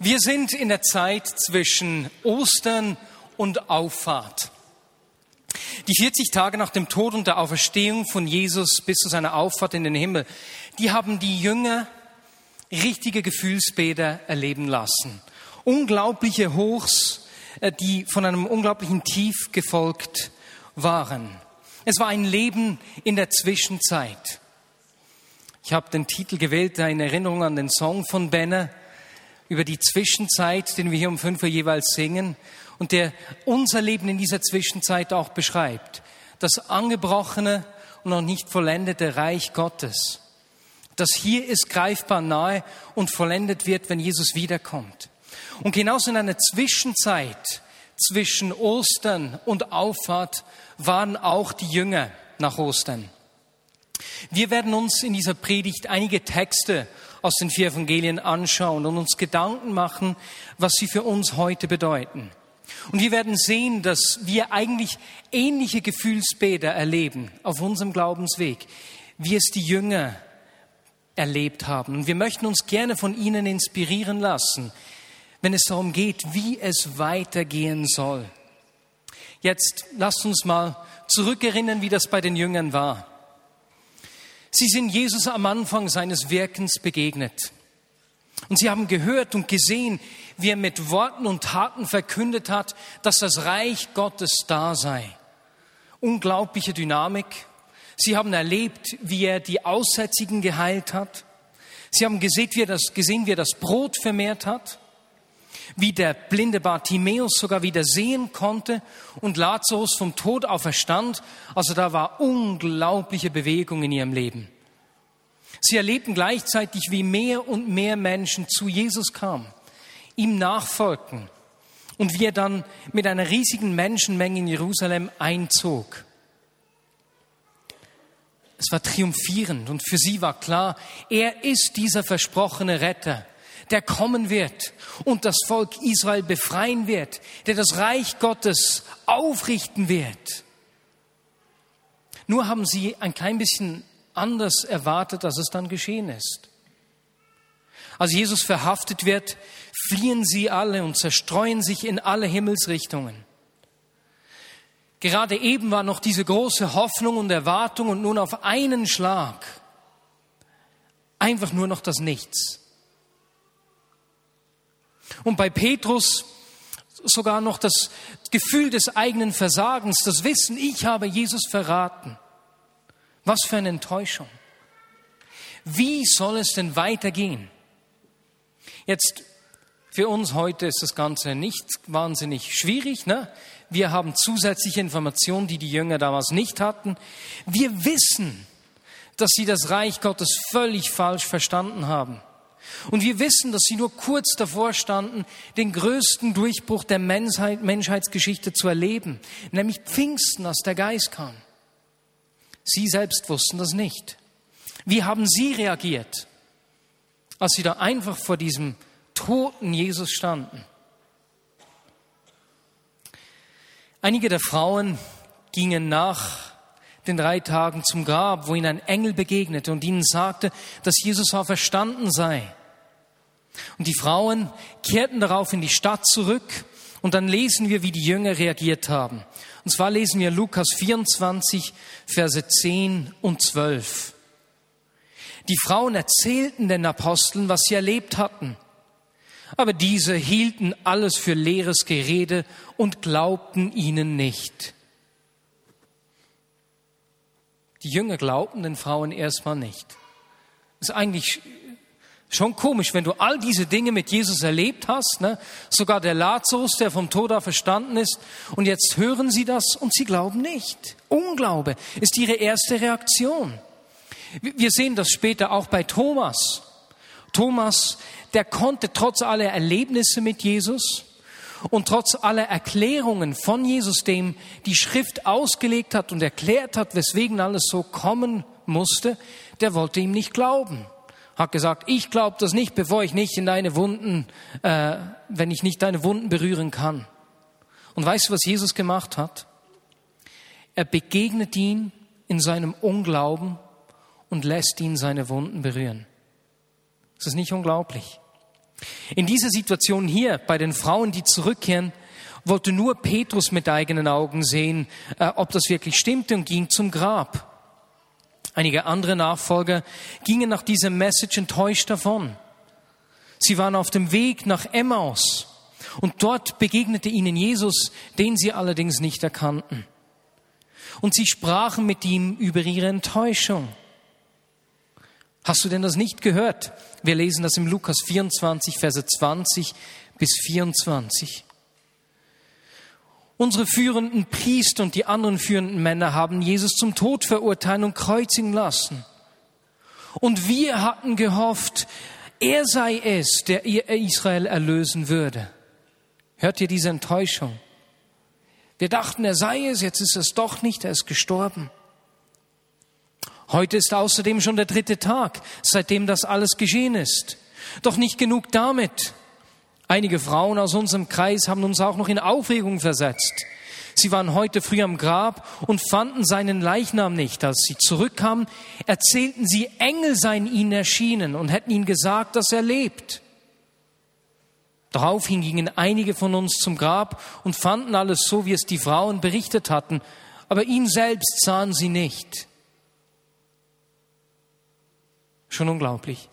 Wir sind in der Zeit zwischen Ostern und Auffahrt. Die 40 Tage nach dem Tod und der Auferstehung von Jesus bis zu seiner Auffahrt in den Himmel, die haben die Jünger richtige Gefühlsbäder erleben lassen. Unglaubliche Hochs, äh, die von einem unglaublichen Tief gefolgt waren. Es war ein Leben in der Zwischenzeit. Ich habe den Titel gewählt, in Erinnerung an den Song von Benner, über die Zwischenzeit, den wir hier um fünf Uhr jeweils singen und der unser Leben in dieser Zwischenzeit auch beschreibt. Das angebrochene und noch nicht vollendete Reich Gottes. Das hier ist greifbar nahe und vollendet wird, wenn Jesus wiederkommt. Und genauso in einer Zwischenzeit zwischen Ostern und Auffahrt waren auch die Jünger nach Ostern. Wir werden uns in dieser Predigt einige Texte aus den vier Evangelien anschauen und uns Gedanken machen, was sie für uns heute bedeuten. Und wir werden sehen, dass wir eigentlich ähnliche Gefühlsbäder erleben auf unserem Glaubensweg, wie es die Jünger erlebt haben. Und wir möchten uns gerne von ihnen inspirieren lassen, wenn es darum geht, wie es weitergehen soll. Jetzt lasst uns mal zurückerinnern, wie das bei den Jüngern war. Sie sind Jesus am Anfang seines Wirkens begegnet. Und sie haben gehört und gesehen, wie er mit Worten und Taten verkündet hat, dass das Reich Gottes da sei. Unglaubliche Dynamik. Sie haben erlebt, wie er die Aussätzigen geheilt hat. Sie haben gesehen, wie er das, gesehen, wie er das Brot vermehrt hat wie der blinde Bartimäus sogar wieder sehen konnte und Lazarus vom Tod auferstand. Also da war unglaubliche Bewegung in ihrem Leben. Sie erlebten gleichzeitig, wie mehr und mehr Menschen zu Jesus kamen, ihm nachfolgten und wie er dann mit einer riesigen Menschenmenge in Jerusalem einzog. Es war triumphierend und für sie war klar, er ist dieser versprochene Retter der kommen wird und das Volk Israel befreien wird, der das Reich Gottes aufrichten wird. Nur haben sie ein klein bisschen anders erwartet, als es dann geschehen ist. Als Jesus verhaftet wird, fliehen sie alle und zerstreuen sich in alle Himmelsrichtungen. Gerade eben war noch diese große Hoffnung und Erwartung und nun auf einen Schlag einfach nur noch das Nichts. Und bei Petrus sogar noch das Gefühl des eigenen Versagens, das Wissen, ich habe Jesus verraten. Was für eine Enttäuschung. Wie soll es denn weitergehen? Jetzt, für uns heute ist das Ganze nicht wahnsinnig schwierig. Ne? Wir haben zusätzliche Informationen, die die Jünger damals nicht hatten. Wir wissen, dass sie das Reich Gottes völlig falsch verstanden haben. Und wir wissen, dass sie nur kurz davor standen, den größten Durchbruch der Menschheit, Menschheitsgeschichte zu erleben, nämlich Pfingsten, als der Geist kam. Sie selbst wussten das nicht. Wie haben sie reagiert, als sie da einfach vor diesem toten Jesus standen? Einige der Frauen gingen nach den drei Tagen zum Grab, wo ihnen ein Engel begegnete und ihnen sagte, dass Jesus auferstanden sei. Und die Frauen kehrten darauf in die Stadt zurück und dann lesen wir, wie die Jünger reagiert haben. Und zwar lesen wir Lukas 24, Verse 10 und 12. Die Frauen erzählten den Aposteln, was sie erlebt hatten. Aber diese hielten alles für leeres Gerede und glaubten ihnen nicht. Die Jünger glaubten den Frauen erstmal nicht. Ist eigentlich Schon komisch, wenn du all diese Dinge mit Jesus erlebt hast, ne? sogar der Lazarus, der vom Tod verstanden ist, und jetzt hören sie das und sie glauben nicht. Unglaube ist ihre erste Reaktion. Wir sehen das später auch bei Thomas. Thomas, der konnte trotz aller Erlebnisse mit Jesus und trotz aller Erklärungen von Jesus, dem die Schrift ausgelegt hat und erklärt hat, weswegen alles so kommen musste, der wollte ihm nicht glauben hat gesagt, ich glaube das nicht, bevor ich nicht in deine Wunden, äh, wenn ich nicht deine Wunden berühren kann. Und weißt du, was Jesus gemacht hat? Er begegnet ihn in seinem Unglauben und lässt ihn seine Wunden berühren. Das ist nicht unglaublich. In dieser Situation hier bei den Frauen, die zurückkehren, wollte nur Petrus mit eigenen Augen sehen, äh, ob das wirklich stimmte und ging zum Grab. Einige andere Nachfolger gingen nach dieser Message enttäuscht davon. Sie waren auf dem Weg nach Emmaus und dort begegnete ihnen Jesus, den sie allerdings nicht erkannten. Und sie sprachen mit ihm über ihre Enttäuschung. Hast du denn das nicht gehört? Wir lesen das im Lukas 24, Verse 20 bis 24. Unsere führenden Priester und die anderen führenden Männer haben Jesus zum Tod verurteilen und kreuzigen lassen. Und wir hatten gehofft, er sei es, der Israel erlösen würde. Hört ihr diese Enttäuschung? Wir dachten, er sei es, jetzt ist es doch nicht, er ist gestorben. Heute ist außerdem schon der dritte Tag, seitdem das alles geschehen ist. Doch nicht genug damit. Einige Frauen aus unserem Kreis haben uns auch noch in Aufregung versetzt. Sie waren heute früh am Grab und fanden seinen Leichnam nicht. Als sie zurückkamen, erzählten sie, Engel seien ihnen erschienen und hätten ihnen gesagt, dass er lebt. Daraufhin gingen einige von uns zum Grab und fanden alles so, wie es die Frauen berichtet hatten, aber ihn selbst sahen sie nicht. Schon unglaublich.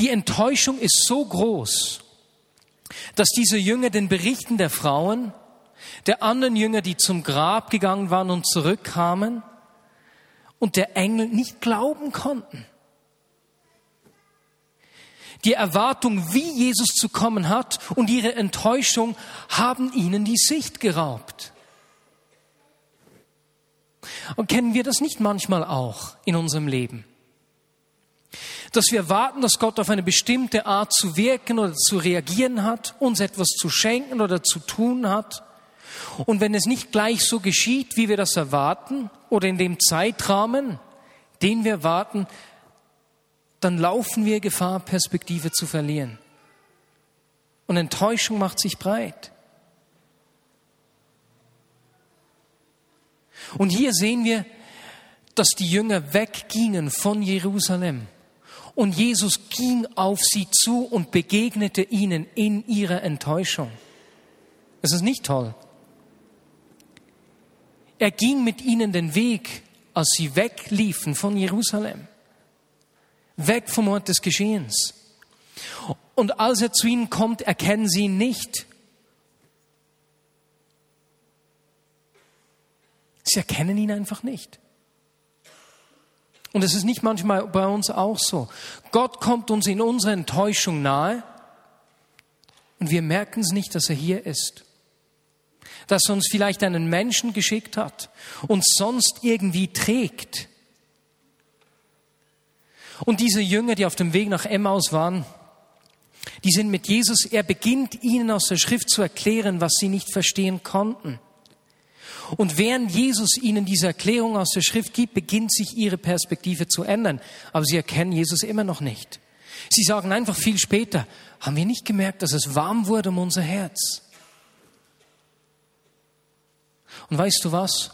Die Enttäuschung ist so groß, dass diese Jünger den Berichten der Frauen, der anderen Jünger, die zum Grab gegangen waren und zurückkamen, und der Engel nicht glauben konnten. Die Erwartung, wie Jesus zu kommen hat und ihre Enttäuschung haben ihnen die Sicht geraubt. Und kennen wir das nicht manchmal auch in unserem Leben? Dass wir warten, dass Gott auf eine bestimmte Art zu wirken oder zu reagieren hat, uns etwas zu schenken oder zu tun hat. Und wenn es nicht gleich so geschieht, wie wir das erwarten, oder in dem Zeitrahmen, den wir warten, dann laufen wir Gefahr, Perspektive zu verlieren. Und Enttäuschung macht sich breit. Und hier sehen wir, dass die Jünger weggingen von Jerusalem. Und Jesus ging auf sie zu und begegnete ihnen in ihrer Enttäuschung. Es ist nicht toll. Er ging mit ihnen den Weg, als sie wegliefen von Jerusalem. Weg vom Ort des Geschehens. Und als er zu ihnen kommt, erkennen sie ihn nicht. Sie erkennen ihn einfach nicht. Und es ist nicht manchmal bei uns auch so. Gott kommt uns in unserer Enttäuschung nahe und wir merken es nicht, dass er hier ist. Dass er uns vielleicht einen Menschen geschickt hat und sonst irgendwie trägt. Und diese Jünger, die auf dem Weg nach Emmaus waren, die sind mit Jesus, er beginnt ihnen aus der Schrift zu erklären, was sie nicht verstehen konnten. Und während Jesus ihnen diese Erklärung aus der Schrift gibt, beginnt sich ihre Perspektive zu ändern. Aber sie erkennen Jesus immer noch nicht. Sie sagen einfach viel später, haben wir nicht gemerkt, dass es warm wurde um unser Herz? Und weißt du was?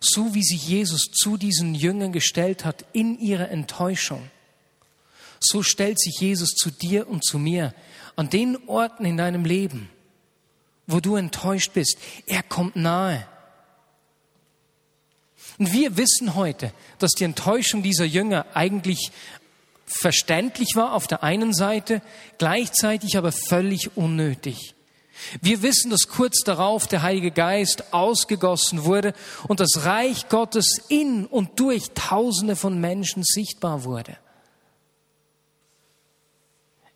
So wie sich Jesus zu diesen Jüngern gestellt hat in ihrer Enttäuschung, so stellt sich Jesus zu dir und zu mir an den Orten in deinem Leben, wo du enttäuscht bist. Er kommt nahe. Und wir wissen heute, dass die Enttäuschung dieser Jünger eigentlich verständlich war auf der einen Seite, gleichzeitig aber völlig unnötig. Wir wissen, dass kurz darauf der Heilige Geist ausgegossen wurde und das Reich Gottes in und durch Tausende von Menschen sichtbar wurde.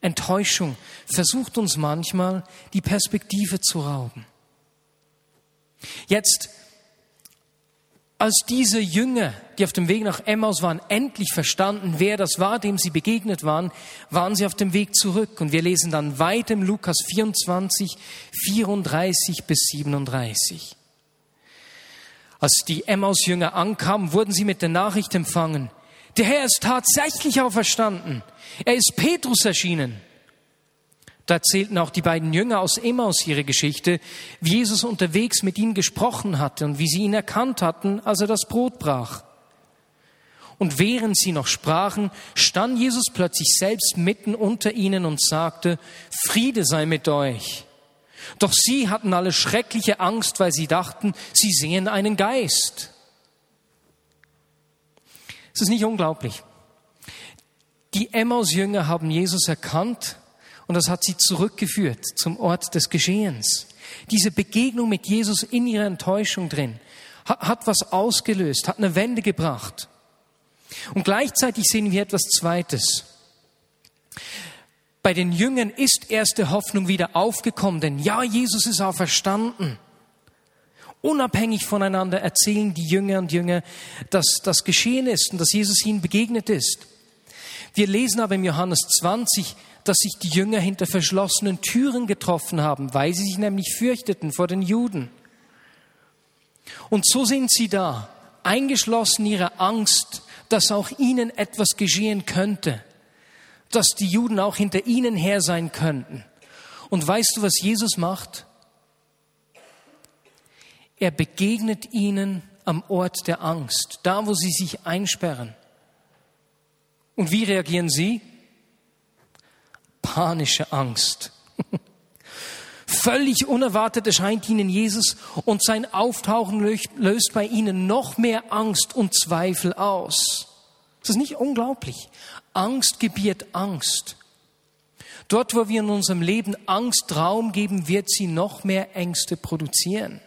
Enttäuschung versucht uns manchmal die Perspektive zu rauben. Jetzt als diese Jünger, die auf dem Weg nach Emmaus waren, endlich verstanden, wer das war, dem sie begegnet waren, waren sie auf dem Weg zurück. Und wir lesen dann weiter im Lukas 24, 34 bis 37. Als die Emmaus-Jünger ankamen, wurden sie mit der Nachricht empfangen. Der Herr ist tatsächlich auferstanden. Er ist Petrus erschienen. Da erzählten auch die beiden Jünger aus Emmaus ihre Geschichte, wie Jesus unterwegs mit ihnen gesprochen hatte und wie sie ihn erkannt hatten, als er das Brot brach. Und während sie noch sprachen, stand Jesus plötzlich selbst mitten unter ihnen und sagte, Friede sei mit euch. Doch sie hatten alle schreckliche Angst, weil sie dachten, sie sehen einen Geist. Es ist nicht unglaublich. Die Emmaus-Jünger haben Jesus erkannt und das hat sie zurückgeführt zum Ort des Geschehens. Diese Begegnung mit Jesus in ihrer Enttäuschung drin hat, hat was ausgelöst, hat eine Wende gebracht. Und gleichzeitig sehen wir etwas Zweites. Bei den Jüngern ist erste Hoffnung wieder aufgekommen, denn ja, Jesus ist auch verstanden. Unabhängig voneinander erzählen die Jünger und Jünger, dass das geschehen ist und dass Jesus ihnen begegnet ist. Wir lesen aber im Johannes 20, dass sich die Jünger hinter verschlossenen Türen getroffen haben, weil sie sich nämlich fürchteten vor den Juden. Und so sind sie da, eingeschlossen ihrer Angst, dass auch ihnen etwas geschehen könnte, dass die Juden auch hinter ihnen her sein könnten. Und weißt du, was Jesus macht? Er begegnet ihnen am Ort der Angst, da wo sie sich einsperren. Und wie reagieren sie? Panische Angst. Völlig unerwartet erscheint ihnen Jesus und sein Auftauchen löst bei ihnen noch mehr Angst und Zweifel aus. Das ist nicht unglaublich. Angst gebiert Angst. Dort, wo wir in unserem Leben Angst Raum geben, wird sie noch mehr Ängste produzieren.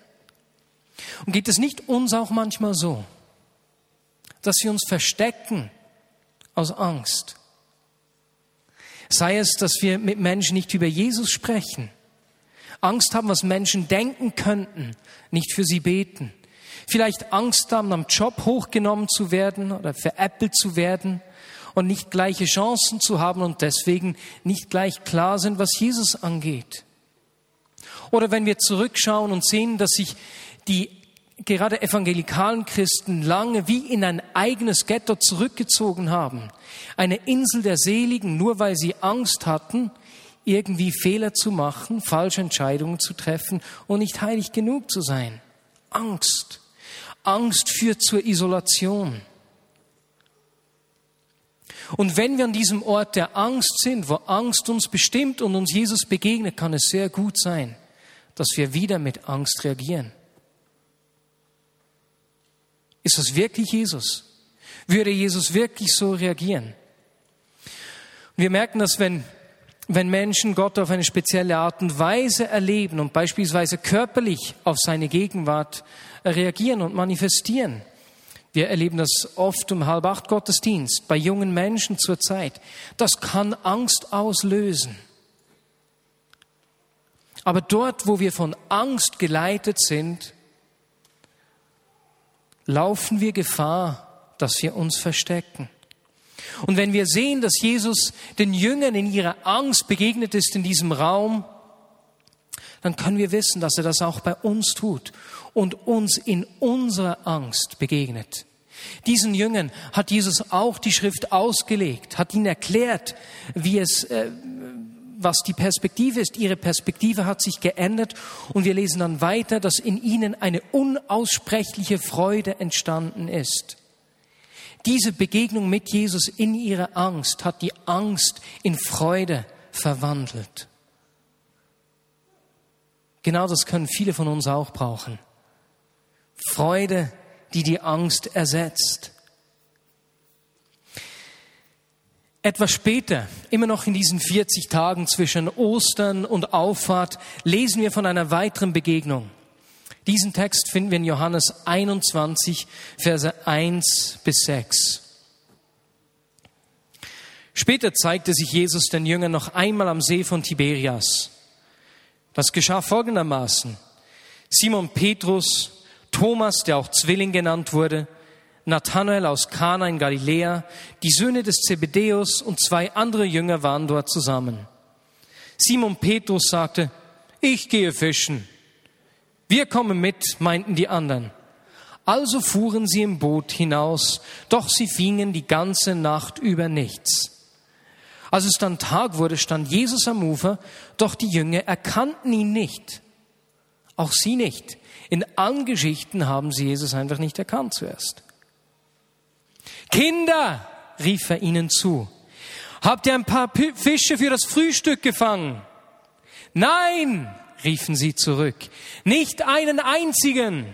Und geht es nicht uns auch manchmal so, dass wir uns verstecken aus Angst? Sei es, dass wir mit Menschen nicht über Jesus sprechen, Angst haben, was Menschen denken könnten, nicht für sie beten. Vielleicht Angst haben, am Job hochgenommen zu werden oder veräppelt zu werden und nicht gleiche Chancen zu haben und deswegen nicht gleich klar sind, was Jesus angeht. Oder wenn wir zurückschauen und sehen, dass sich die gerade evangelikalen Christen lange wie in ein eigenes Ghetto zurückgezogen haben, eine Insel der Seligen, nur weil sie Angst hatten, irgendwie Fehler zu machen, falsche Entscheidungen zu treffen und nicht heilig genug zu sein. Angst. Angst führt zur Isolation. Und wenn wir an diesem Ort der Angst sind, wo Angst uns bestimmt und uns Jesus begegnet, kann es sehr gut sein, dass wir wieder mit Angst reagieren. Ist das wirklich Jesus? Würde Jesus wirklich so reagieren? Wir merken dass wenn wenn Menschen Gott auf eine spezielle Art und Weise erleben und beispielsweise körperlich auf seine Gegenwart reagieren und manifestieren. Wir erleben das oft um halb acht Gottesdienst bei jungen Menschen zur Zeit. Das kann Angst auslösen. Aber dort, wo wir von Angst geleitet sind, laufen wir Gefahr, dass wir uns verstecken. Und wenn wir sehen, dass Jesus den Jüngern in ihrer Angst begegnet ist in diesem Raum, dann können wir wissen, dass er das auch bei uns tut und uns in unserer Angst begegnet. Diesen Jüngern hat Jesus auch die Schrift ausgelegt, hat ihnen erklärt, wie es, äh, was die Perspektive ist. Ihre Perspektive hat sich geändert und wir lesen dann weiter, dass in ihnen eine unaussprechliche Freude entstanden ist. Diese Begegnung mit Jesus in ihrer Angst hat die Angst in Freude verwandelt. Genau das können viele von uns auch brauchen. Freude, die die Angst ersetzt. Etwas später, immer noch in diesen 40 Tagen zwischen Ostern und Auffahrt, lesen wir von einer weiteren Begegnung. Diesen Text finden wir in Johannes 21, Verse 1 bis 6. Später zeigte sich Jesus den Jüngern noch einmal am See von Tiberias. Das geschah folgendermaßen. Simon Petrus, Thomas, der auch Zwilling genannt wurde, Nathanael aus Kana in Galiläa, die Söhne des Zebedäus und zwei andere Jünger waren dort zusammen. Simon Petrus sagte, ich gehe fischen. Wir kommen mit, meinten die anderen. Also fuhren sie im Boot hinaus, doch sie fingen die ganze Nacht über nichts. Als es dann Tag wurde, stand Jesus am Ufer, doch die Jünger erkannten ihn nicht. Auch sie nicht. In allen Geschichten haben sie Jesus einfach nicht erkannt zuerst. Kinder, rief er ihnen zu, habt ihr ein paar Fische für das Frühstück gefangen? Nein, riefen sie zurück, nicht einen einzigen.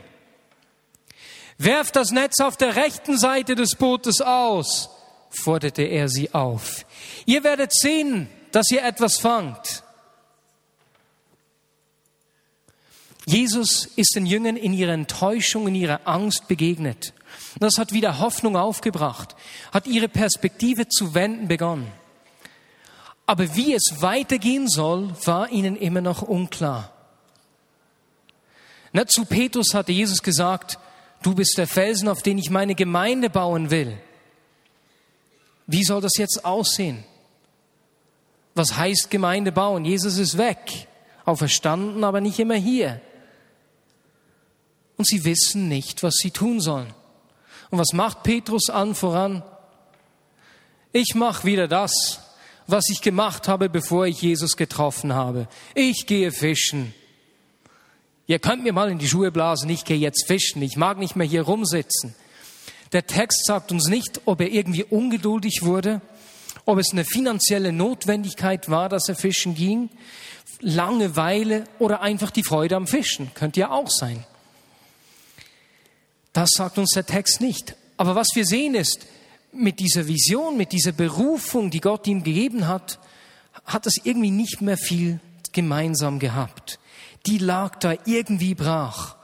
Werft das Netz auf der rechten Seite des Bootes aus, forderte er sie auf. Ihr werdet sehen, dass ihr etwas fangt. Jesus ist den Jüngern in ihrer Enttäuschung, in ihrer Angst begegnet. Das hat wieder Hoffnung aufgebracht, hat ihre Perspektive zu wenden begonnen. Aber wie es weitergehen soll, war ihnen immer noch unklar. Na, zu Petrus hatte Jesus gesagt, du bist der Felsen, auf den ich meine Gemeinde bauen will. Wie soll das jetzt aussehen? Was heißt Gemeinde bauen? Jesus ist weg, auferstanden, aber nicht immer hier. Und sie wissen nicht, was sie tun sollen. Und was macht Petrus an voran? Ich mache wieder das, was ich gemacht habe, bevor ich Jesus getroffen habe. Ich gehe fischen. Ihr könnt mir mal in die Schuhe blasen, ich gehe jetzt fischen. Ich mag nicht mehr hier rumsitzen. Der Text sagt uns nicht, ob er irgendwie ungeduldig wurde, ob es eine finanzielle Notwendigkeit war, dass er fischen ging, Langeweile oder einfach die Freude am Fischen. Könnte ja auch sein. Das sagt uns der Text nicht. Aber was wir sehen ist, mit dieser Vision, mit dieser Berufung, die Gott ihm gegeben hat, hat es irgendwie nicht mehr viel gemeinsam gehabt. Die lag da irgendwie brach.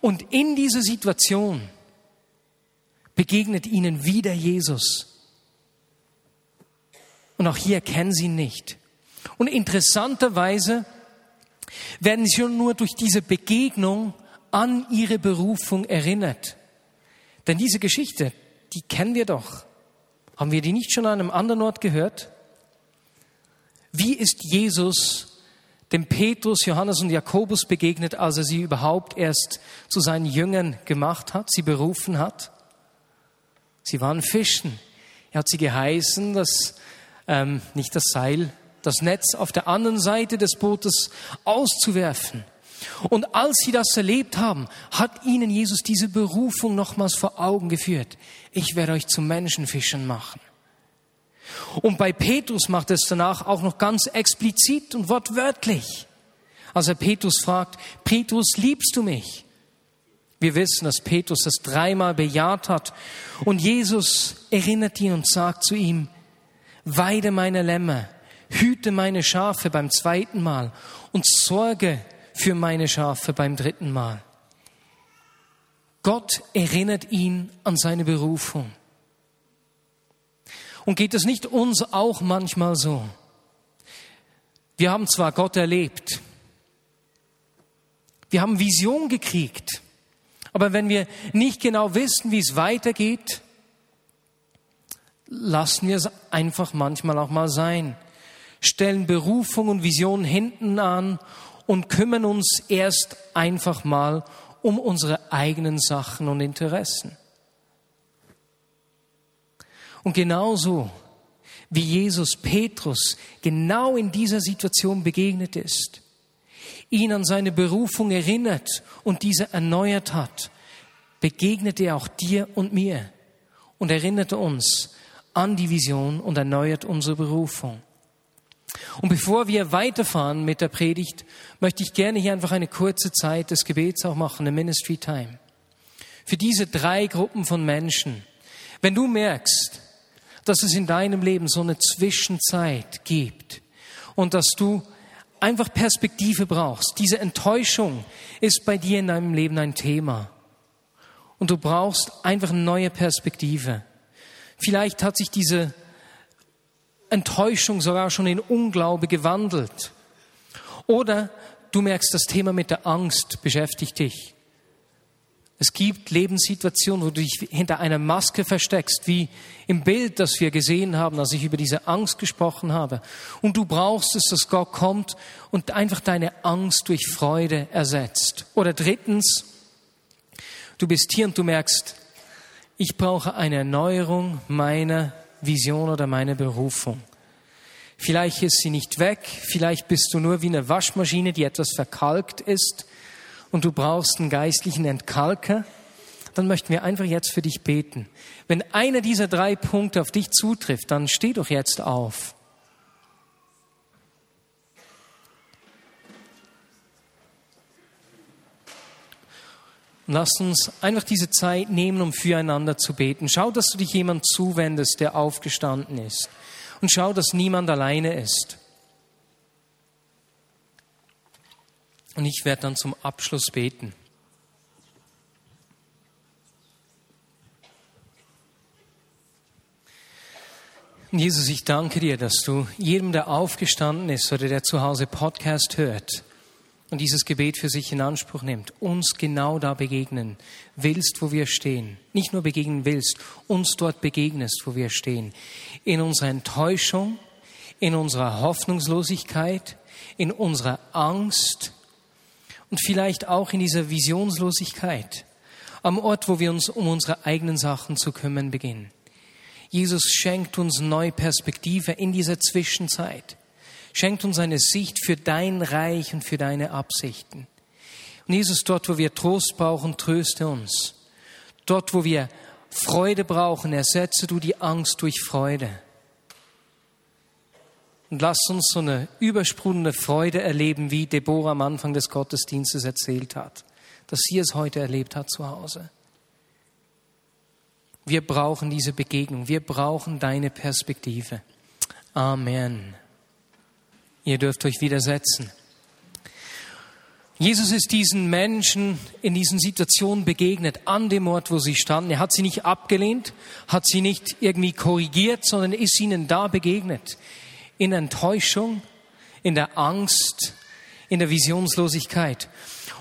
Und in dieser Situation begegnet ihnen wieder Jesus. Und auch hier kennen sie ihn nicht. Und interessanterweise werden sie schon nur durch diese Begegnung an ihre Berufung erinnert. Denn diese Geschichte, die kennen wir doch. Haben wir die nicht schon an einem anderen Ort gehört? Wie ist Jesus dem Petrus, Johannes und Jakobus begegnet, als er sie überhaupt erst zu seinen Jüngern gemacht hat, sie berufen hat? Sie waren Fischen. Er hat sie geheißen, dass ähm, nicht das Seil, das Netz auf der anderen Seite des Bootes auszuwerfen. Und als sie das erlebt haben, hat ihnen Jesus diese Berufung nochmals vor Augen geführt. Ich werde euch zu Menschenfischern machen. Und bei Petrus macht es danach auch noch ganz explizit und wortwörtlich. Als er Petrus fragt, Petrus, liebst du mich? Wir wissen, dass Petrus das dreimal bejaht hat. Und Jesus erinnert ihn und sagt zu ihm, weide meine Lämmer, hüte meine Schafe beim zweiten Mal und sorge für meine Schafe beim dritten Mal. Gott erinnert ihn an seine Berufung. Und geht es nicht uns auch manchmal so? Wir haben zwar Gott erlebt, wir haben Vision gekriegt, aber wenn wir nicht genau wissen, wie es weitergeht, lassen wir es einfach manchmal auch mal sein, stellen Berufung und Vision hinten an und kümmern uns erst einfach mal um unsere eigenen Sachen und Interessen. Und genauso wie Jesus Petrus genau in dieser Situation begegnet ist, ihn an seine Berufung erinnert und diese erneuert hat, begegnet er auch dir und mir und erinnerte uns an die Vision und erneuert unsere Berufung. Und bevor wir weiterfahren mit der Predigt, möchte ich gerne hier einfach eine kurze Zeit des Gebets auch machen, eine Ministry Time. Für diese drei Gruppen von Menschen. Wenn du merkst, dass es in deinem Leben so eine Zwischenzeit gibt und dass du einfach Perspektive brauchst, diese Enttäuschung ist bei dir in deinem Leben ein Thema. Und du brauchst einfach eine neue Perspektive. Vielleicht hat sich diese Enttäuschung sogar schon in Unglaube gewandelt. Oder du merkst, das Thema mit der Angst beschäftigt dich. Es gibt Lebenssituationen, wo du dich hinter einer Maske versteckst, wie im Bild, das wir gesehen haben, als ich über diese Angst gesprochen habe. Und du brauchst es, dass Gott kommt und einfach deine Angst durch Freude ersetzt. Oder drittens, du bist hier und du merkst, ich brauche eine Erneuerung meiner Vision oder meine Berufung. Vielleicht ist sie nicht weg, vielleicht bist du nur wie eine Waschmaschine, die etwas verkalkt ist und du brauchst einen geistlichen Entkalker. dann möchten wir einfach jetzt für dich beten. Wenn einer dieser drei Punkte auf dich zutrifft, dann steh doch jetzt auf. Lass uns einfach diese Zeit nehmen, um füreinander zu beten. Schau, dass du dich jemand zuwendest, der aufgestanden ist. Und schau, dass niemand alleine ist. Und ich werde dann zum Abschluss beten. Jesus, ich danke dir, dass du jedem, der aufgestanden ist oder der zu Hause Podcast hört, und dieses Gebet für sich in Anspruch nimmt, uns genau da begegnen willst, wo wir stehen. Nicht nur begegnen willst, uns dort begegnest, wo wir stehen. In unserer Enttäuschung, in unserer Hoffnungslosigkeit, in unserer Angst und vielleicht auch in dieser Visionslosigkeit. Am Ort, wo wir uns um unsere eigenen Sachen zu kümmern beginnen. Jesus schenkt uns neue Perspektive in dieser Zwischenzeit schenkt uns eine Sicht für dein Reich und für deine Absichten. Und Jesus, dort, wo wir Trost brauchen, tröste uns. Dort, wo wir Freude brauchen, ersetze du die Angst durch Freude. Und lass uns so eine übersprudelnde Freude erleben, wie Deborah am Anfang des Gottesdienstes erzählt hat, dass sie es heute erlebt hat zu Hause. Wir brauchen diese Begegnung, wir brauchen deine Perspektive. Amen. Ihr dürft euch widersetzen. Jesus ist diesen Menschen in diesen Situationen begegnet, an dem Ort, wo sie standen. Er hat sie nicht abgelehnt, hat sie nicht irgendwie korrigiert, sondern ist ihnen da begegnet. In Enttäuschung, in der Angst, in der Visionslosigkeit.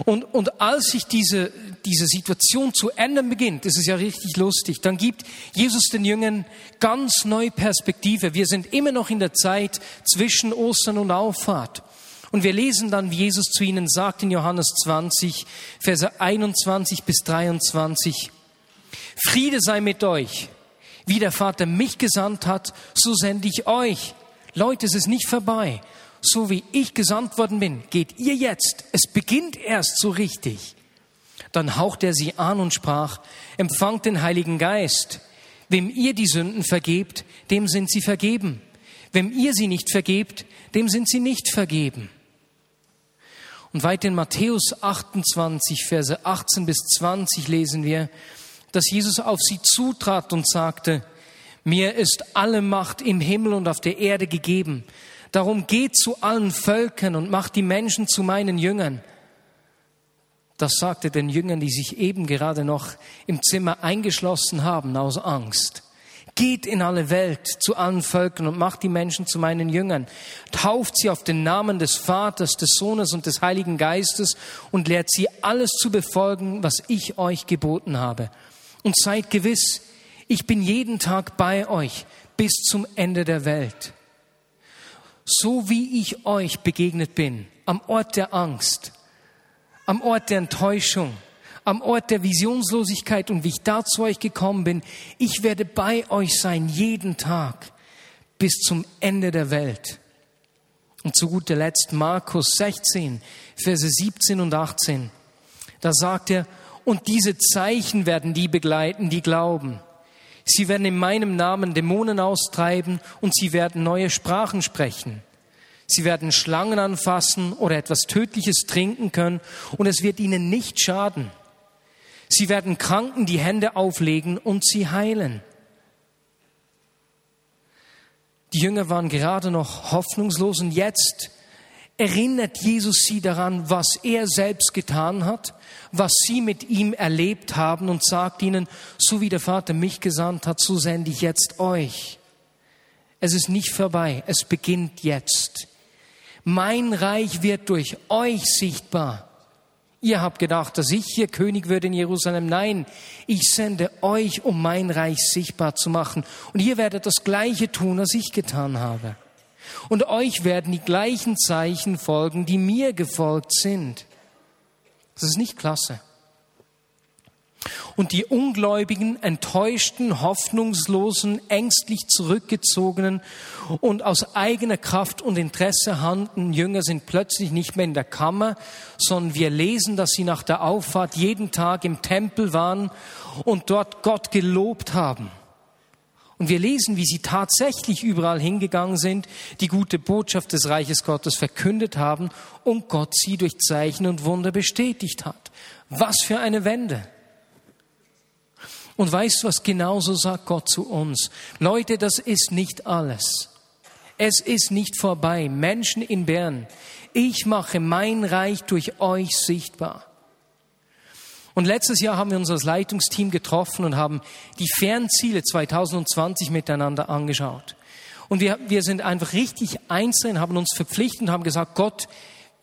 Und, und als sich diese, diese Situation zu ändern beginnt, das ist ja richtig lustig, dann gibt Jesus den Jüngern ganz neue Perspektive. Wir sind immer noch in der Zeit zwischen Ostern und Auffahrt. Und wir lesen dann, wie Jesus zu ihnen sagt in Johannes 20, Verse 21 bis 23, Friede sei mit euch. Wie der Vater mich gesandt hat, so sende ich euch. Leute, es ist nicht vorbei so wie ich gesandt worden bin, geht ihr jetzt. Es beginnt erst so richtig. Dann hauchte er sie an und sprach, empfangt den Heiligen Geist. Wem ihr die Sünden vergebt, dem sind sie vergeben. Wem ihr sie nicht vergebt, dem sind sie nicht vergeben. Und weit in Matthäus 28, Verse 18 bis 20 lesen wir, dass Jesus auf sie zutrat und sagte, mir ist alle Macht im Himmel und auf der Erde gegeben. Darum geht zu allen Völkern und macht die Menschen zu meinen Jüngern. Das sagte den Jüngern, die sich eben gerade noch im Zimmer eingeschlossen haben aus Angst. Geht in alle Welt zu allen Völkern und macht die Menschen zu meinen Jüngern. Tauft sie auf den Namen des Vaters, des Sohnes und des Heiligen Geistes und lehrt sie alles zu befolgen, was ich euch geboten habe. Und seid gewiss, ich bin jeden Tag bei euch bis zum Ende der Welt so wie ich euch begegnet bin, am Ort der Angst, am Ort der Enttäuschung, am Ort der Visionslosigkeit und wie ich da zu euch gekommen bin, ich werde bei euch sein jeden Tag bis zum Ende der Welt. Und zu guter Letzt Markus 16, Verse 17 und 18. Da sagt er, und diese Zeichen werden die begleiten, die glauben. Sie werden in meinem Namen Dämonen austreiben und sie werden neue Sprachen sprechen. Sie werden Schlangen anfassen oder etwas Tödliches trinken können und es wird ihnen nicht schaden. Sie werden Kranken die Hände auflegen und sie heilen. Die Jünger waren gerade noch hoffnungslos und jetzt erinnert Jesus sie daran, was er selbst getan hat, was sie mit ihm erlebt haben und sagt ihnen, so wie der Vater mich gesandt hat, so sende ich jetzt euch. Es ist nicht vorbei, es beginnt jetzt. Mein Reich wird durch euch sichtbar. Ihr habt gedacht, dass ich hier König würde in Jerusalem. Nein, ich sende euch, um mein Reich sichtbar zu machen. Und ihr werdet das Gleiche tun, was ich getan habe. Und euch werden die gleichen Zeichen folgen, die mir gefolgt sind. Das ist nicht klasse. Und die ungläubigen, enttäuschten, hoffnungslosen, ängstlich zurückgezogenen und aus eigener Kraft und Interesse handelnden Jünger sind plötzlich nicht mehr in der Kammer, sondern wir lesen, dass sie nach der Auffahrt jeden Tag im Tempel waren und dort Gott gelobt haben. Und wir lesen, wie sie tatsächlich überall hingegangen sind, die gute Botschaft des Reiches Gottes verkündet haben und Gott sie durch Zeichen und Wunder bestätigt hat. Was für eine Wende! Und weißt du was, genauso sagt Gott zu uns. Leute, das ist nicht alles. Es ist nicht vorbei. Menschen in Bern, ich mache mein Reich durch euch sichtbar. Und letztes Jahr haben wir uns als Leitungsteam getroffen und haben die Fernziele 2020 miteinander angeschaut. Und wir, wir sind einfach richtig einzeln, haben uns verpflichtet und haben gesagt, Gott,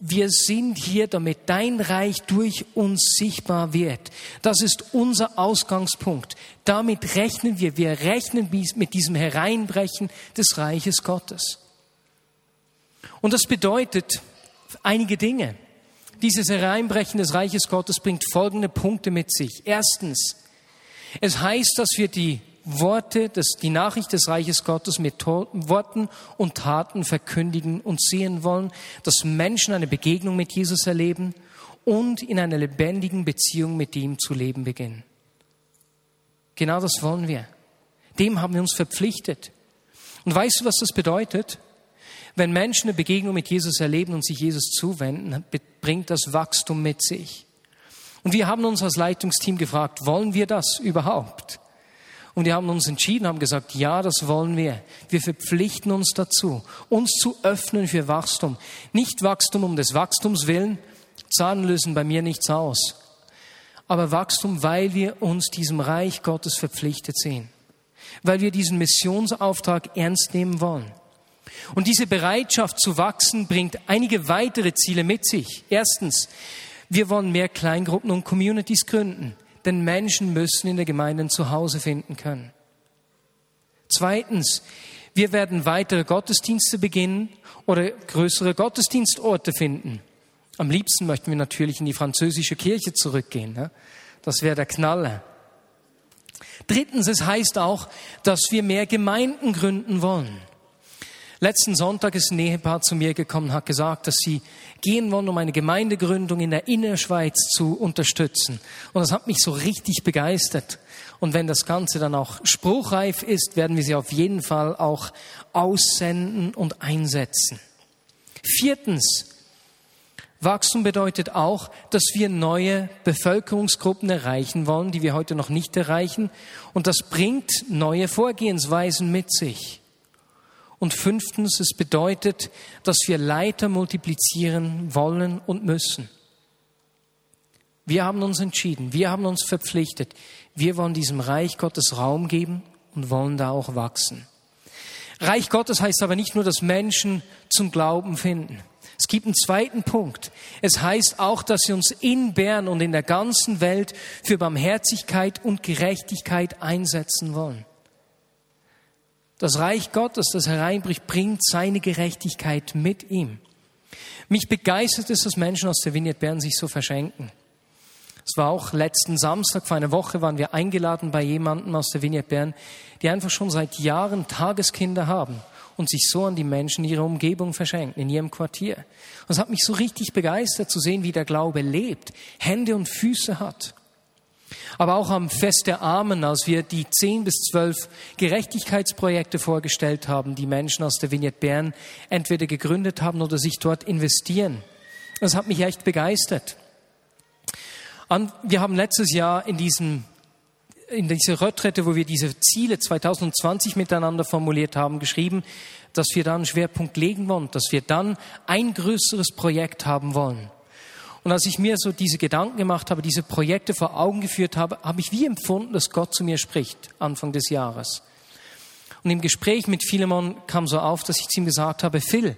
wir sind hier, damit dein Reich durch uns sichtbar wird. Das ist unser Ausgangspunkt. Damit rechnen wir. Wir rechnen mit diesem Hereinbrechen des Reiches Gottes. Und das bedeutet einige Dinge. Dieses Hereinbrechen des Reiches Gottes bringt folgende Punkte mit sich. Erstens, es heißt, dass wir die Worte, das, die Nachricht des Reiches Gottes mit Worten und Taten verkündigen und sehen wollen, dass Menschen eine Begegnung mit Jesus erleben und in einer lebendigen Beziehung mit ihm zu leben beginnen. Genau das wollen wir. Dem haben wir uns verpflichtet. Und weißt du, was das bedeutet? Wenn Menschen eine Begegnung mit Jesus erleben und sich Jesus zuwenden, bringt das Wachstum mit sich. Und wir haben uns als Leitungsteam gefragt, wollen wir das überhaupt? Und wir haben uns entschieden, haben gesagt, ja, das wollen wir. Wir verpflichten uns dazu, uns zu öffnen für Wachstum. Nicht Wachstum um des Wachstums willen. Zahlen lösen bei mir nichts aus. Aber Wachstum, weil wir uns diesem Reich Gottes verpflichtet sehen. Weil wir diesen Missionsauftrag ernst nehmen wollen. Und diese Bereitschaft zu wachsen bringt einige weitere Ziele mit sich. Erstens, wir wollen mehr Kleingruppen und Communities gründen denn Menschen müssen in der Gemeinde ein Zuhause finden können. Zweitens, wir werden weitere Gottesdienste beginnen oder größere Gottesdienstorte finden. Am liebsten möchten wir natürlich in die französische Kirche zurückgehen. Ne? Das wäre der Knaller. Drittens, es heißt auch, dass wir mehr Gemeinden gründen wollen. Letzten Sonntag ist ein Ehepaar zu mir gekommen hat gesagt, dass sie gehen wollen, um eine Gemeindegründung in der Innerschweiz zu unterstützen. Und das hat mich so richtig begeistert. Und wenn das Ganze dann auch spruchreif ist, werden wir sie auf jeden Fall auch aussenden und einsetzen. Viertens, Wachstum bedeutet auch, dass wir neue Bevölkerungsgruppen erreichen wollen, die wir heute noch nicht erreichen. Und das bringt neue Vorgehensweisen mit sich. Und fünftens, es bedeutet, dass wir Leiter multiplizieren wollen und müssen. Wir haben uns entschieden, wir haben uns verpflichtet, wir wollen diesem Reich Gottes Raum geben und wollen da auch wachsen. Reich Gottes heißt aber nicht nur, dass Menschen zum Glauben finden. Es gibt einen zweiten Punkt. Es heißt auch, dass sie uns in Bern und in der ganzen Welt für Barmherzigkeit und Gerechtigkeit einsetzen wollen. Das Reich Gottes, das hereinbricht, bringt seine Gerechtigkeit mit ihm. Mich begeistert es, dass Menschen aus der Vignette Bern sich so verschenken. Es war auch letzten Samstag, vor einer Woche waren wir eingeladen bei jemandem aus der Vignette Bern, die einfach schon seit Jahren Tageskinder haben und sich so an die Menschen in ihrer Umgebung verschenken, in ihrem Quartier. Und es hat mich so richtig begeistert zu sehen, wie der Glaube lebt, Hände und Füße hat. Aber auch am Fest der Armen, als wir die zehn bis zwölf Gerechtigkeitsprojekte vorgestellt haben, die Menschen aus der Vignette Bern entweder gegründet haben oder sich dort investieren. Das hat mich echt begeistert. Wir haben letztes Jahr in diesem in dieser Retrette, wo wir diese Ziele 2020 miteinander formuliert haben, geschrieben, dass wir da einen Schwerpunkt legen wollen, dass wir dann ein größeres Projekt haben wollen. Und als ich mir so diese Gedanken gemacht habe, diese Projekte vor Augen geführt habe, habe ich wie empfunden, dass Gott zu mir spricht, Anfang des Jahres. Und im Gespräch mit Philemon kam so auf, dass ich zu ihm gesagt habe, Phil,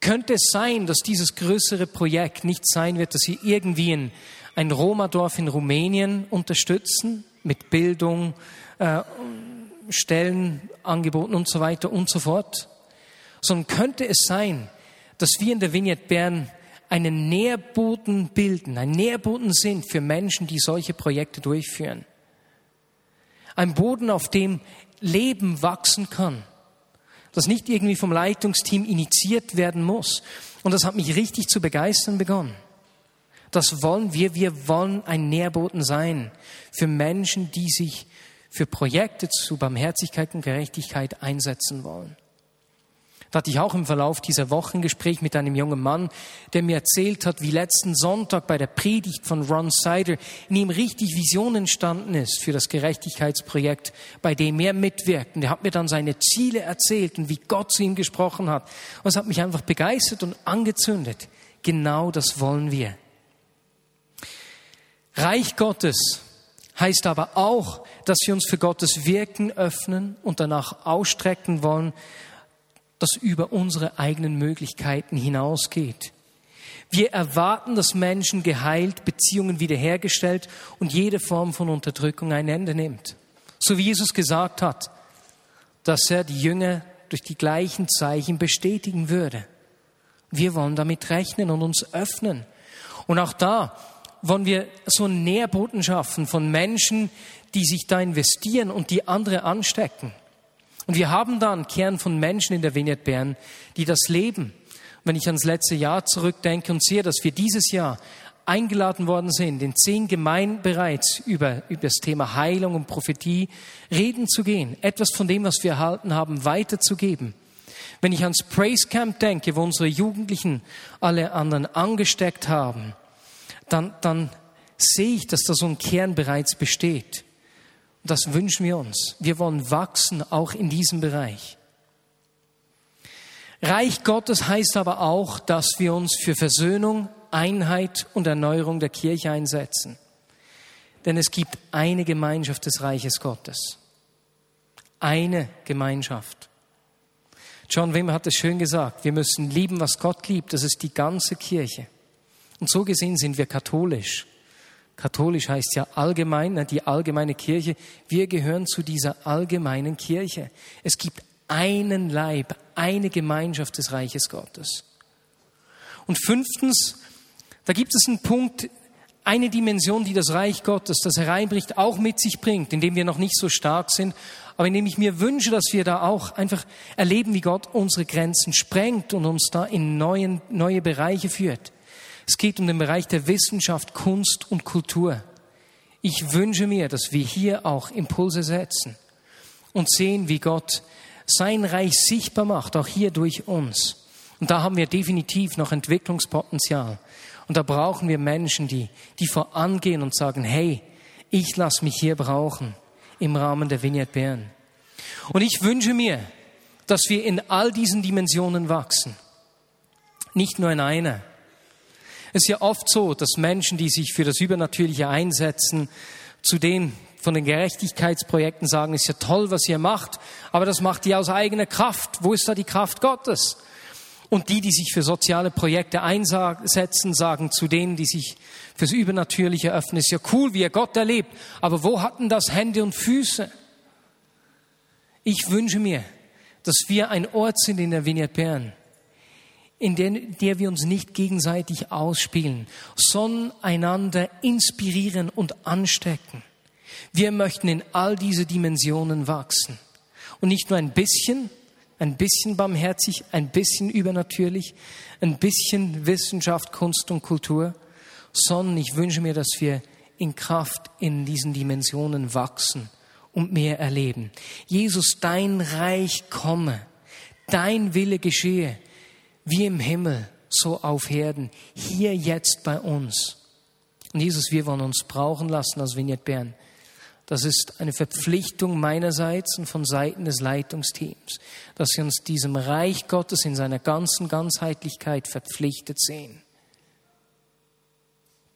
könnte es sein, dass dieses größere Projekt nicht sein wird, dass wir irgendwie ein, ein Roma-Dorf in Rumänien unterstützen mit Bildung, äh, Stellenangeboten und so weiter und so fort, sondern könnte es sein, dass wir in der Vignette Bern einen Nährboden bilden, einen Nährboden sind für Menschen, die solche Projekte durchführen. Ein Boden, auf dem Leben wachsen kann, das nicht irgendwie vom Leitungsteam initiiert werden muss. Und das hat mich richtig zu begeistern begonnen. Das wollen wir. Wir wollen ein Nährboden sein für Menschen, die sich für Projekte zu Barmherzigkeit und Gerechtigkeit einsetzen wollen. Da hatte ich auch im Verlauf dieser Woche ein Gespräch mit einem jungen Mann, der mir erzählt hat, wie letzten Sonntag bei der Predigt von Ron Sider in ihm richtig Vision entstanden ist für das Gerechtigkeitsprojekt, bei dem er mitwirkt. Und er hat mir dann seine Ziele erzählt und wie Gott zu ihm gesprochen hat. Und es hat mich einfach begeistert und angezündet. Genau das wollen wir. Reich Gottes heißt aber auch, dass wir uns für Gottes Wirken öffnen und danach ausstrecken wollen, das über unsere eigenen Möglichkeiten hinausgeht. Wir erwarten, dass Menschen geheilt, Beziehungen wiederhergestellt und jede Form von Unterdrückung ein Ende nimmt. So wie Jesus gesagt hat, dass er die Jünger durch die gleichen Zeichen bestätigen würde. Wir wollen damit rechnen und uns öffnen. Und auch da wollen wir so einen Nährboden schaffen von Menschen, die sich da investieren und die andere anstecken. Und wir haben da einen Kern von Menschen in der Vineyard Bern, die das leben. Wenn ich ans letzte Jahr zurückdenke und sehe, dass wir dieses Jahr eingeladen worden sind, in zehn Gemeinden bereits über, über das Thema Heilung und Prophetie reden zu gehen, etwas von dem, was wir erhalten haben, weiterzugeben. Wenn ich ans Praise Camp denke, wo unsere Jugendlichen alle anderen angesteckt haben, dann, dann sehe ich, dass da so ein Kern bereits besteht. Das wünschen wir uns. Wir wollen wachsen, auch in diesem Bereich. Reich Gottes heißt aber auch, dass wir uns für Versöhnung, Einheit und Erneuerung der Kirche einsetzen. Denn es gibt eine Gemeinschaft des Reiches Gottes. Eine Gemeinschaft. John Wimmer hat es schön gesagt, wir müssen lieben, was Gott liebt. Das ist die ganze Kirche. Und so gesehen sind wir katholisch. Katholisch heißt ja allgemein, ne, die allgemeine Kirche. Wir gehören zu dieser allgemeinen Kirche. Es gibt einen Leib, eine Gemeinschaft des Reiches Gottes. Und fünftens, da gibt es einen Punkt, eine Dimension, die das Reich Gottes, das hereinbricht, auch mit sich bringt, indem wir noch nicht so stark sind, aber indem ich mir wünsche, dass wir da auch einfach erleben, wie Gott unsere Grenzen sprengt und uns da in neuen, neue Bereiche führt. Es geht um den Bereich der Wissenschaft, Kunst und Kultur. Ich wünsche mir, dass wir hier auch Impulse setzen und sehen, wie Gott sein Reich sichtbar macht, auch hier durch uns. Und da haben wir definitiv noch Entwicklungspotenzial. Und da brauchen wir Menschen, die, die vorangehen und sagen, hey, ich lasse mich hier brauchen im Rahmen der Vineyard Bern. Und ich wünsche mir, dass wir in all diesen Dimensionen wachsen. Nicht nur in einer. Es ist ja oft so, dass Menschen, die sich für das Übernatürliche einsetzen, zu den von den Gerechtigkeitsprojekten sagen, ist ja toll, was ihr macht, aber das macht ihr aus eigener Kraft. Wo ist da die Kraft Gottes? Und die, die sich für soziale Projekte einsetzen, sagen zu denen, die sich fürs Übernatürliche öffnen, ist ja cool, wie ihr Gott erlebt, aber wo hatten das Hände und Füße? Ich wünsche mir, dass wir ein Ort sind in der Vineyard Bern, in der, der wir uns nicht gegenseitig ausspielen, sondern einander inspirieren und anstecken. Wir möchten in all diese Dimensionen wachsen. Und nicht nur ein bisschen, ein bisschen barmherzig, ein bisschen übernatürlich, ein bisschen Wissenschaft, Kunst und Kultur, sondern ich wünsche mir, dass wir in Kraft in diesen Dimensionen wachsen und mehr erleben. Jesus, dein Reich komme, dein Wille geschehe, wie im Himmel, so auf Erden, hier jetzt bei uns. Und Jesus, wir wollen uns brauchen lassen als Vignette Bern. Das ist eine Verpflichtung meinerseits und von Seiten des Leitungsteams, dass wir uns diesem Reich Gottes in seiner ganzen Ganzheitlichkeit verpflichtet sehen.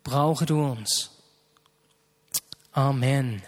Brauche du uns. Amen.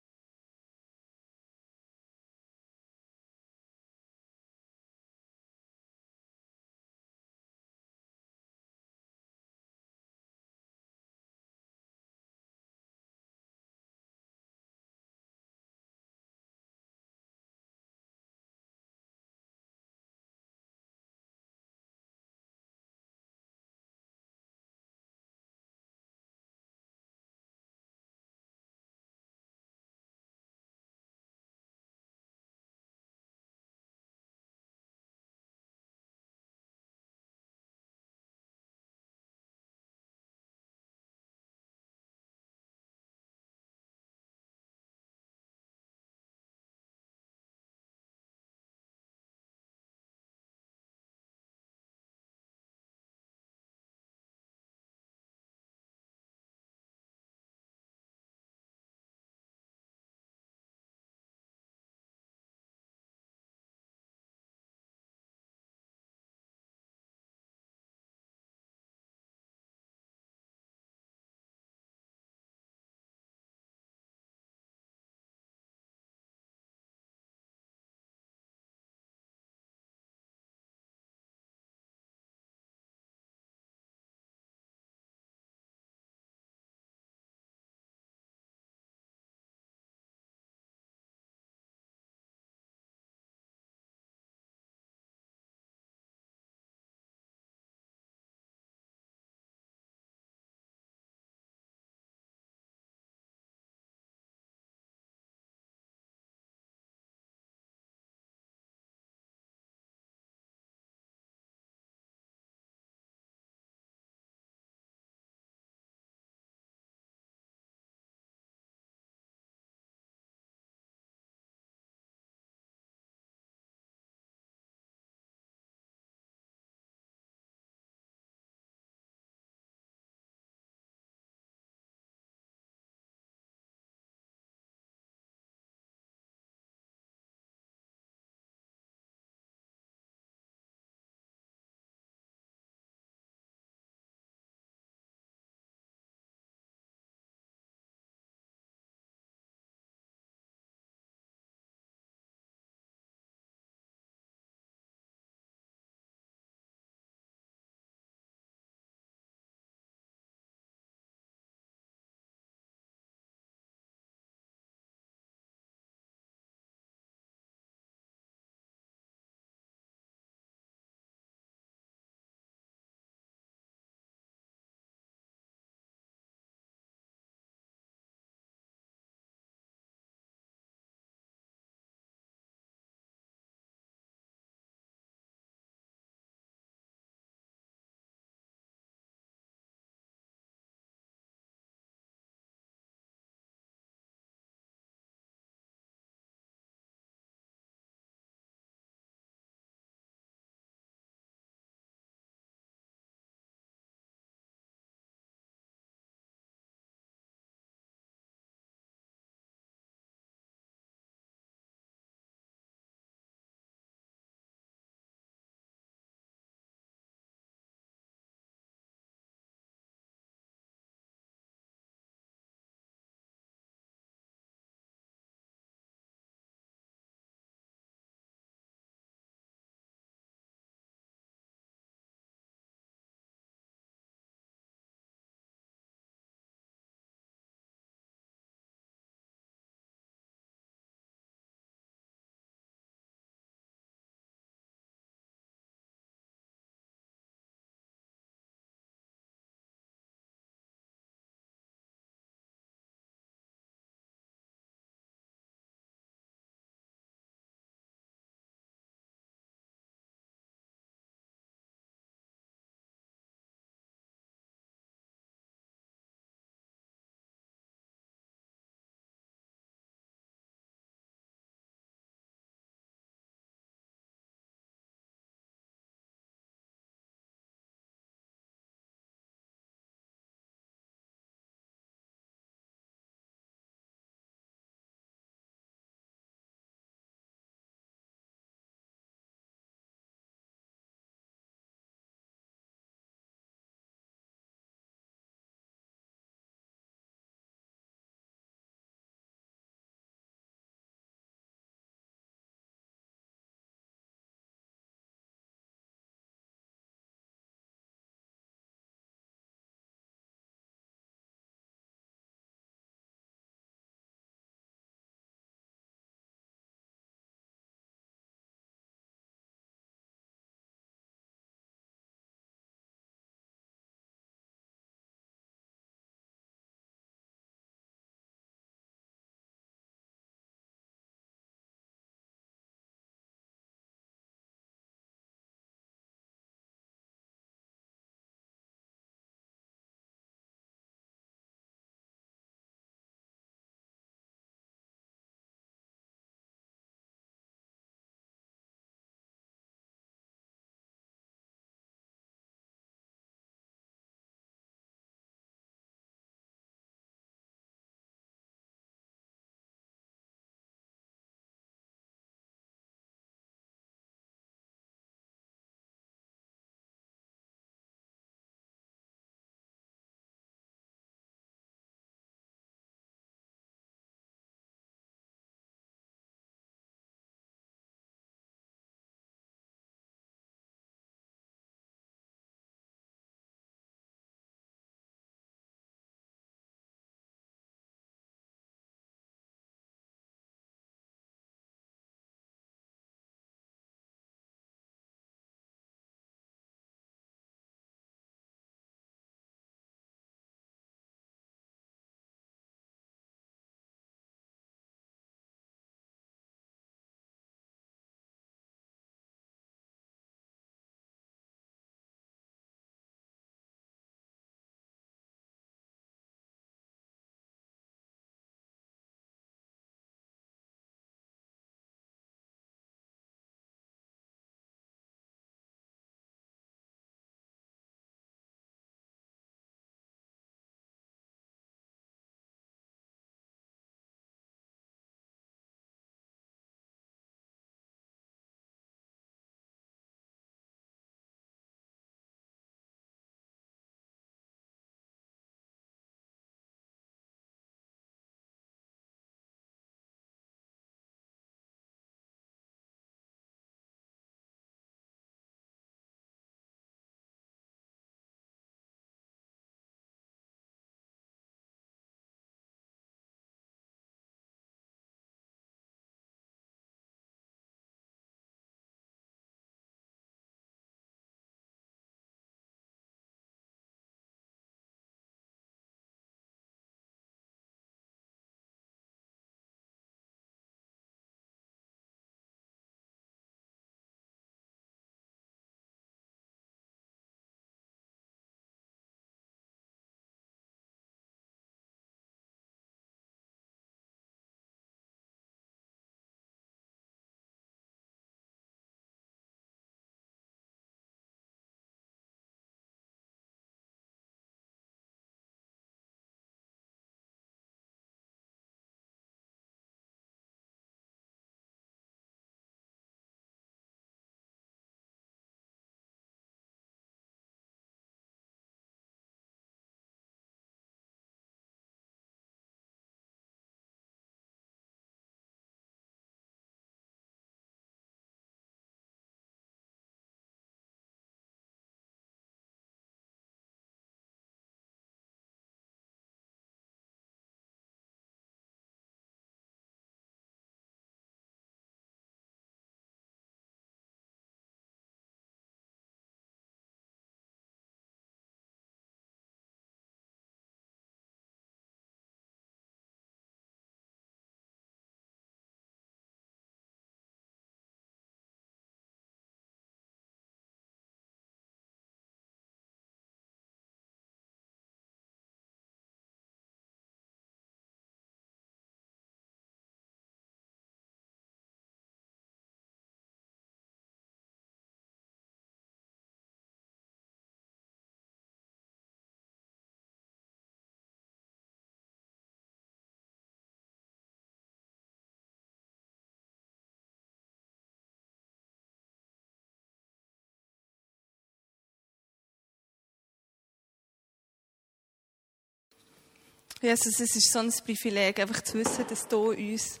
Jesus, es ist so ein Privileg, einfach zu wissen, dass du uns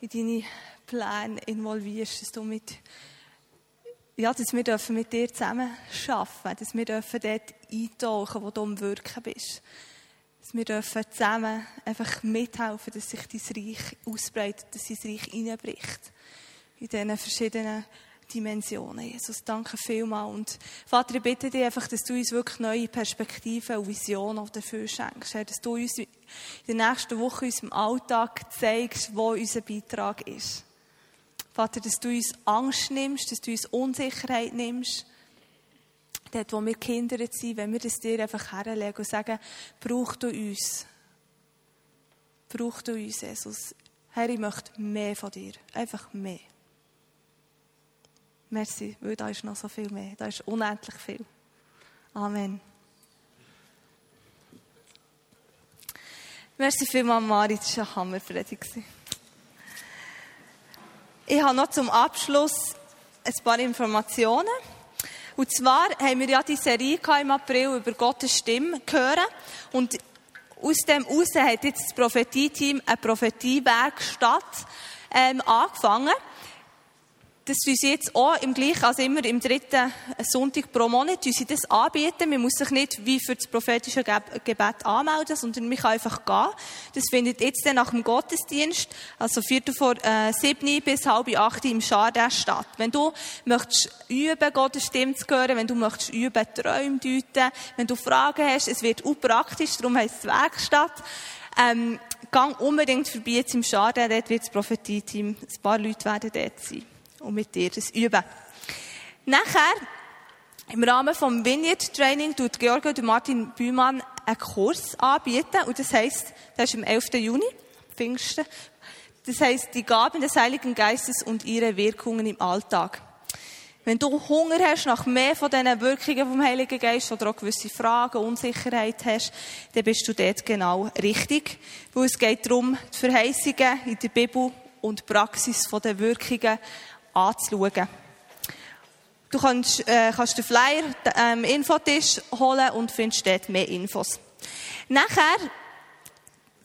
in deine Pläne involvierst, dass du mit, ja, dass wir dürfen mit dir zusammen arbeiten, dass wir dürfen dort eintauchen, wo du am Wirken bist. Dass wir dürfen zusammen einfach mithelfen, dass sich dein Reich ausbreitet, dass dein Reich hineinbricht. In diesen verschiedenen Dimensionen. Jesus, danke vielmals. Und Vater, ich bitte dich einfach, dass du uns wirklich neue Perspektiven und Visionen dafür schenkst. Dass du uns in den nächsten Wochen in unserem Alltag zeigst, wo unser Beitrag ist. Vater, dass du uns Angst nimmst, dass du uns Unsicherheit nimmst. Dort, wo wir Kinder sind, wenn wir das dir einfach herlegen und sagen, brauch du uns. Brauch du uns, Jesus. Herr, ich möchte mehr von dir. Einfach mehr. Merci, weil da ist noch so viel mehr. Da ist unendlich viel. Amen. Merci vielmals, Mari. Das war eine Hammerpredigt. Ich habe noch zum Abschluss ein paar Informationen. Und zwar haben wir ja die Serie im April über Gottes Stimme hören. Und aus dem heraus hat jetzt das Prophetie-Team eine Prophetiewerkstatt ähm, angefangen dass wir jetzt auch im gleichen, also immer im dritten Sonntag pro Monat, sie das anbieten. Man muss sich nicht wie für das prophetische Gebet anmelden, sondern man kann einfach gehen. Das findet jetzt dann nach dem Gottesdienst, also viertel vor äh, sieben bis halb acht im Chardin statt. Wenn du möchtest üben, Gottes Stimme zu hören, wenn du möchtest üben, Träume deuten, wenn du Fragen hast, es wird auch praktisch, darum heisst es Werkstatt. Ähm, gang unbedingt vorbei jetzt im Chardin, dort wird das Prophetie-Team, ein paar Leute werden dort sein und mit dir das üben. Nachher, im Rahmen vom Vineyard Training, tut Georg und Martin Bühmann einen Kurs anbieten. Und das heisst, das ist am 11. Juni, Pfingsten. Das heisst, die Gaben des Heiligen Geistes und ihre Wirkungen im Alltag. Wenn du Hunger hast nach mehr von diesen Wirkungen vom Heiligen Geist oder auch gewisse Fragen, Unsicherheit hast, dann bist du dort genau richtig. Weil es geht darum, die Verheißungen in der Bibel und die Praxis der Wirkungen anzuschauen. Du kannst, äh, kannst den Flyer am ähm, Infotisch holen und findest dort mehr Infos. Nachher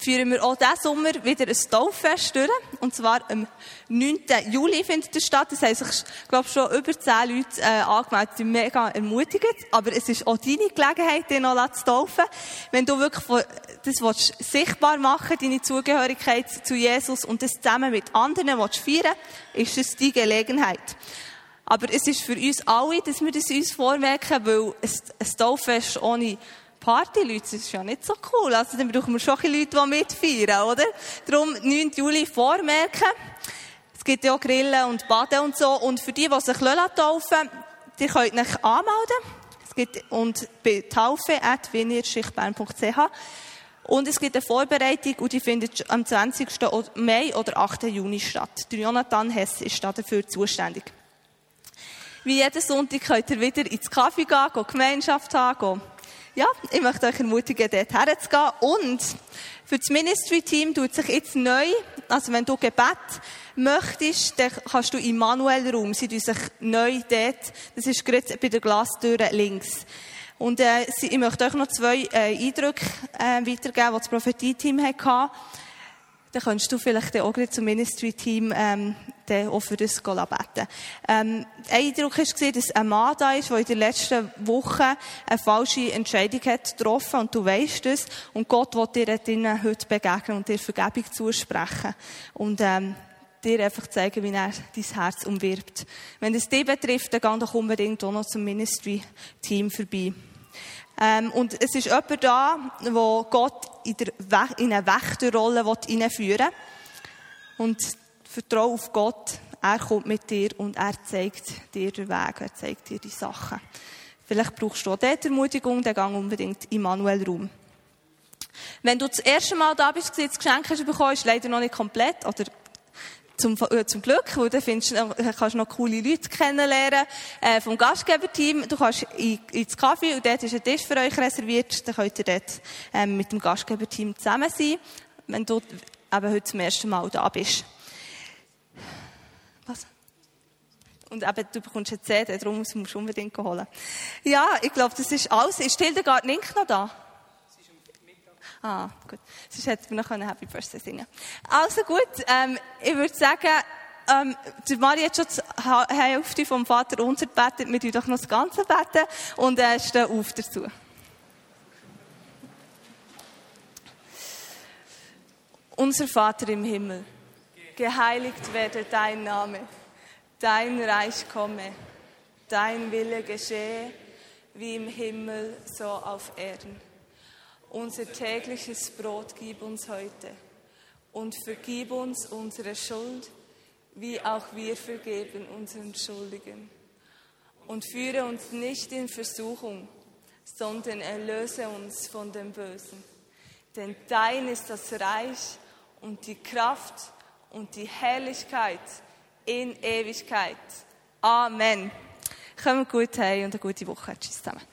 führen wir auch diesen Sommer wieder ein Tauffest durch. Und zwar am 9. Juli findet es statt. Das heisst, ich glaube schon über 10 Leute äh, angemeldet sind mega ermutigend. Aber es ist auch deine Gelegenheit, dich noch zu taufen. Wenn du wirklich das willst, sichtbar machen deine Zugehörigkeit zu Jesus und das zusammen mit anderen willst feiern ist es die Gelegenheit. Aber es ist für uns alle, dass wir das uns vormerken, weil ein Tauffest ohne Partyleute, das ist ja nicht so cool. Also dann brauchen wir schon Leute, die mitfeiern, oder? Darum 9. Juli vormerken. Es gibt ja auch Grillen und Baden und so. Und für die, die sich taufen die könnt euch anmelden. Es gibt, und bei taufe.winnerschichtbern.ch und es gibt eine Vorbereitung und die findet am 20. Mai oder 8. Juni statt. Der Jonathan Hess ist dafür zuständig. Wie jeden Sonntag könnt ihr wieder ins Kaffee gehen, gehen Gemeinschaft haben, gehen ja, ich möchte euch ermutigen, dort herzugehen. Und für das Ministry-Team tut sich jetzt neu, also wenn du Gebet möchtest, dann kannst du im manuellen Raum, sie tun sich neu dort, das ist gerade bei der Glastür links. Und äh, ich möchte euch noch zwei äh, Eindrücke äh, weitergeben, die das Prophetie-Team hatte dann könntest du vielleicht auch gleich zum Ministry-Team ähm, auch für das beten. Ähm, ein Eindruck war, dass ein Mann da ist, der in den letzten Wochen eine falsche Entscheidung hat getroffen und du weißt es und Gott will dir heute begegnen und dir Vergebung zusprechen und ähm, dir einfach zeigen, wie er dein Herz umwirbt. Wenn es dich betrifft, dann geh doch unbedingt auch noch zum Ministry-Team vorbei. Ähm, und es ist jemand da, wo Gott in, der in eine Wächterrolle hineinführen will. Und vertraue auf Gott. Er kommt mit dir und er zeigt dir den Weg. Er zeigt dir die Sachen. Vielleicht brauchst du auch dort Ermutigung, dann gang unbedingt im manuellen Raum. Wenn du das erste Mal da bist, das Geschenk hast bekommen, ist leider noch nicht komplett oder zum, äh, zum Glück, weil dann findest, äh, kannst du noch coole Leute kennenlernen äh, vom Gastgeberteam. Du kannst in, ins Kaffee und dort ist ein Tisch für euch reserviert. Dann könnt ihr dort ähm, mit dem Gastgeberteam zusammen sein, wenn du eben heute zum ersten Mal da bist. Was? Und eben, du bekommst eine CD, darum musst du unbedingt holen. Ja, ich glaube, das ist alles. Ist Hildegard Nink noch da? Ah, gut. Sonst hätten wir noch Happy Birthday singen Also gut, ähm, ich würde sagen, ähm, die Maria hat schon die Hälfte vom Vater unser gebetet. Wir tun doch noch das Ganze beten und äh, stehen auf dazu. Unser Vater im Himmel, geheiligt werde dein Name, dein Reich komme, dein Wille geschehe, wie im Himmel, so auf Erden. Unser tägliches Brot gib uns heute und vergib uns unsere Schuld, wie auch wir vergeben unseren Schuldigen. Und führe uns nicht in Versuchung, sondern erlöse uns von dem Bösen. Denn dein ist das Reich und die Kraft und die Herrlichkeit in Ewigkeit. Amen. Kommt gut heim und eine gute Woche. Tschüss zusammen.